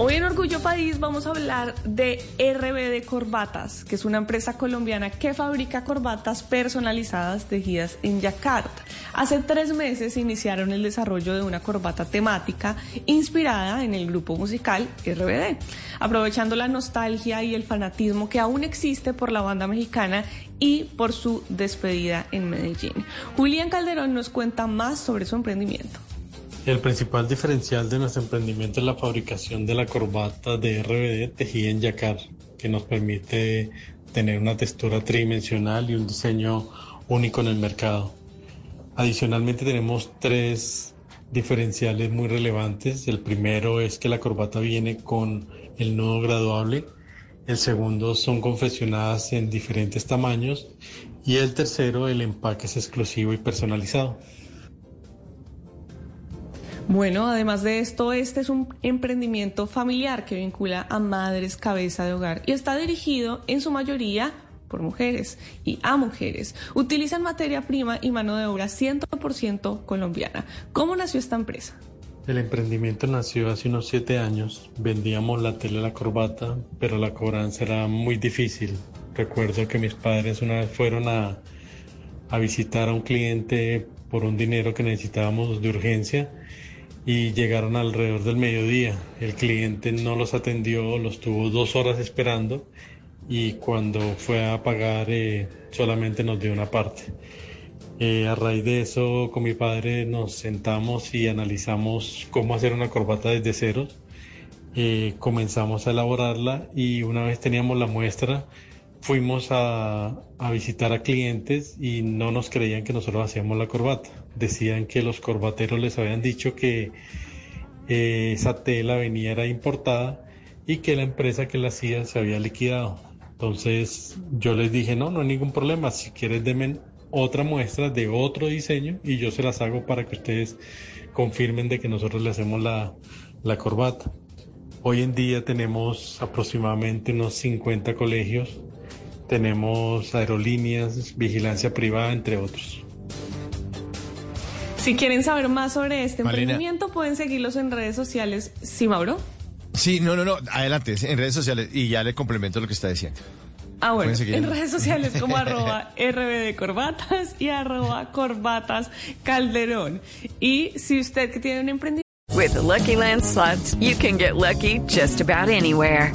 Hoy en Orgullo País vamos a hablar de RBD Corbatas, que es una empresa colombiana que fabrica corbatas personalizadas tejidas en Yakarta. Hace tres meses iniciaron el desarrollo de una corbata temática inspirada en el grupo musical RBD, aprovechando la nostalgia y el fanatismo que aún existe por la banda mexicana y por su despedida en Medellín. Julián Calderón nos cuenta más sobre su emprendimiento. El principal diferencial de nuestro emprendimiento es la fabricación de la corbata de RBD tejida en yacar, que nos permite tener una textura tridimensional y un diseño único en el mercado. Adicionalmente tenemos tres diferenciales muy relevantes. El primero es que la corbata viene con el nudo graduable. El segundo son confeccionadas en diferentes tamaños. Y el tercero, el empaque es exclusivo y personalizado. Bueno, además de esto, este es un emprendimiento familiar que vincula a madres cabeza de hogar y está dirigido en su mayoría por mujeres y a mujeres. Utilizan materia prima y mano de obra 100% colombiana. ¿Cómo nació esta empresa? El emprendimiento nació hace unos siete años. Vendíamos la tela y la corbata, pero la cobranza era muy difícil. Recuerdo que mis padres una vez fueron a, a visitar a un cliente por un dinero que necesitábamos de urgencia y llegaron alrededor del mediodía. El cliente no los atendió, los tuvo dos horas esperando y cuando fue a pagar eh, solamente nos dio una parte. Eh, a raíz de eso con mi padre nos sentamos y analizamos cómo hacer una corbata desde cero. Eh, comenzamos a elaborarla y una vez teníamos la muestra fuimos a, a, visitar a clientes y no nos creían que nosotros hacíamos la corbata. Decían que los corbateros les habían dicho que eh, esa tela venía era importada y que la empresa que la hacía se había liquidado. Entonces yo les dije, no, no hay ningún problema, si quieres denme otra muestra de otro diseño y yo se las hago para que ustedes confirmen de que nosotros le hacemos la, la corbata. Hoy en día tenemos aproximadamente unos 50 colegios tenemos aerolíneas, vigilancia privada, entre otros. Si quieren saber más sobre este Malena. emprendimiento, pueden seguirlos en redes sociales. ¿Sí, Mauro? Sí, no, no, no, adelante, en redes sociales y ya le complemento lo que está diciendo. Ah, bueno, en redes sociales como arroba RBD Corbatas y arroba Corbatas Calderón. Y si usted que tiene un emprendimiento... With the Lucky Land Slots, you can get lucky just about anywhere.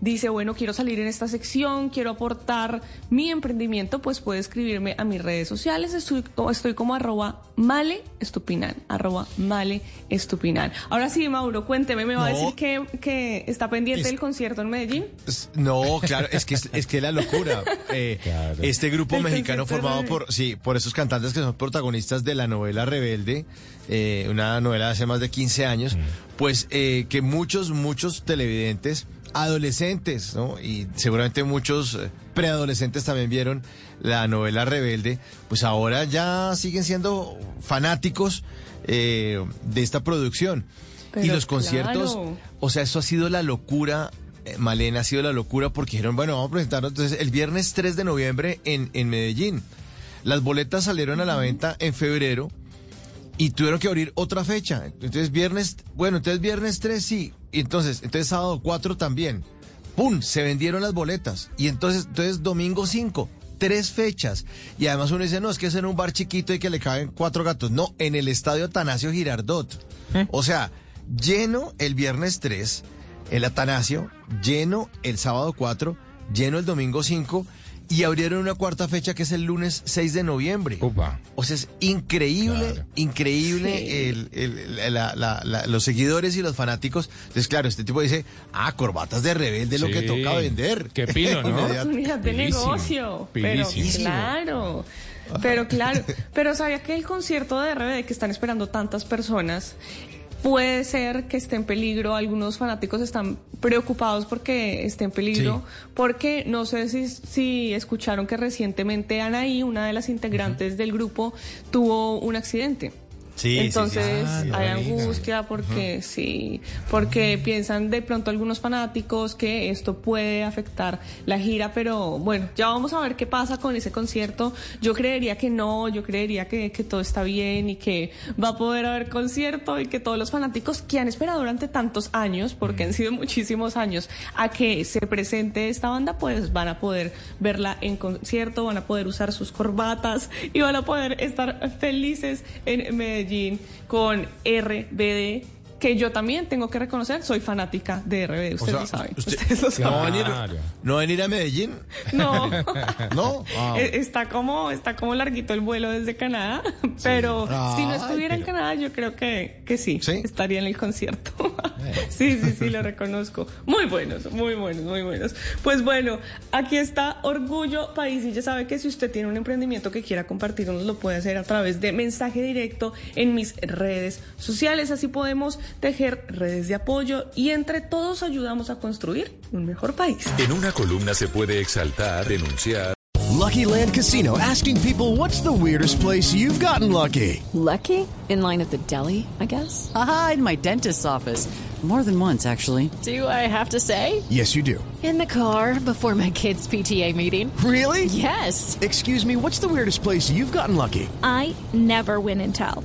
Dice, bueno, quiero salir en esta sección, quiero aportar mi emprendimiento, pues puede escribirme a mis redes sociales. Estoy, estoy como arroba male estupinan, arroba male estupinan. Ahora sí, Mauro, cuénteme, ¿me va a decir que, que está pendiente del concierto en Medellín? No, claro, es que es, que la locura. Eh, este grupo mexicano formado por, sí, por esos cantantes que son protagonistas de la novela Rebelde, eh, una novela de hace más de 15 años, pues eh, que muchos, muchos televidentes adolescentes, ¿no? Y seguramente muchos eh, preadolescentes también vieron la novela Rebelde, pues ahora ya siguen siendo fanáticos eh, de esta producción. y los conciertos, o sea, eso ha sido la locura. Eh, Malena ha sido la locura porque dijeron, bueno, vamos a presentarnos entonces el viernes 3 de noviembre en, en Medellín. Las boletas salieron a la venta en febrero y tuvieron que abrir otra fecha. Entonces viernes, bueno, entonces viernes 3 sí, y entonces, entonces sábado 4 también. ¡pum! Se vendieron las boletas. Y entonces, entonces domingo 5, tres fechas. Y además uno dice, no, es que es en un bar chiquito y que le caben cuatro gatos. No, en el estadio Atanasio Girardot. O sea, lleno el viernes 3, el Atanasio, lleno el sábado 4, lleno el domingo 5 y abrieron una cuarta fecha que es el lunes 6 de noviembre. O sea, es increíble, Claro. increíble Sí. el- el- la- la- la- los seguidores y los fanáticos. Entonces, claro, este tipo dice, ah, corbatas de rebelde, lo que toca vender. Qué pilo, ¿no? Oportunidad de Pilísimo, negocio. Pero claro. Pero claro, pero sabía que el concierto de RBD que están esperando tantas personas puede ser que esté en peligro. Algunos fanáticos están preocupados porque esté en peligro, porque no sé si, si escucharon que recientemente Anaí, una de las integrantes del grupo, tuvo un accidente. Sí, sí, sí. Entonces Ah, no hay angustia porque sí, porque piensan de pronto algunos fanáticos que esto puede afectar la gira, pero bueno, ya vamos a ver qué pasa con ese concierto. Yo creería que no, yo creería que, que todo está bien y que va a poder haber concierto y que todos los fanáticos que han esperado durante tantos años, porque han sido muchísimos años, a que se presente esta banda, pues van a poder verla en concierto, van a poder usar sus corbatas y van a poder estar felices en Medellín con RBD, que yo también tengo que reconocer, soy fanática de RBD, ustedes sea, lo saben. usted- ustedes lo ¿No saben. a venir. ¿no venir a Medellín? No. ¿No? Ah, Eh, Está como, está como larguito el vuelo desde Canadá, pero si no Ay, estuviera en Canadá, yo creo que, que sí, ¿Sí? estaría en el concierto. sí, sí, sí, lo reconozco. Muy buenos, muy buenos, muy buenos. Pues bueno, aquí está Orgullo País y ya sabe que si usted tiene un emprendimiento que quiera compartirnos, lo puede hacer a través de mensaje directo en mis redes sociales. Así podemos tejer redes de apoyo y entre todos ayudamos a construir un mejor país. En una columna se puede exaltar, denunciar Lucky Land Casino asking people what's the weirdest place you've gotten lucky? Lucky? In line at the deli, I guess? Aha, in my dentist's office. More than once, actually. Do I have to say? Yes, you do. In the car before my kids' PTA meeting. Really? Yes. Excuse me, what's the weirdest place you've gotten lucky? I never win and tell.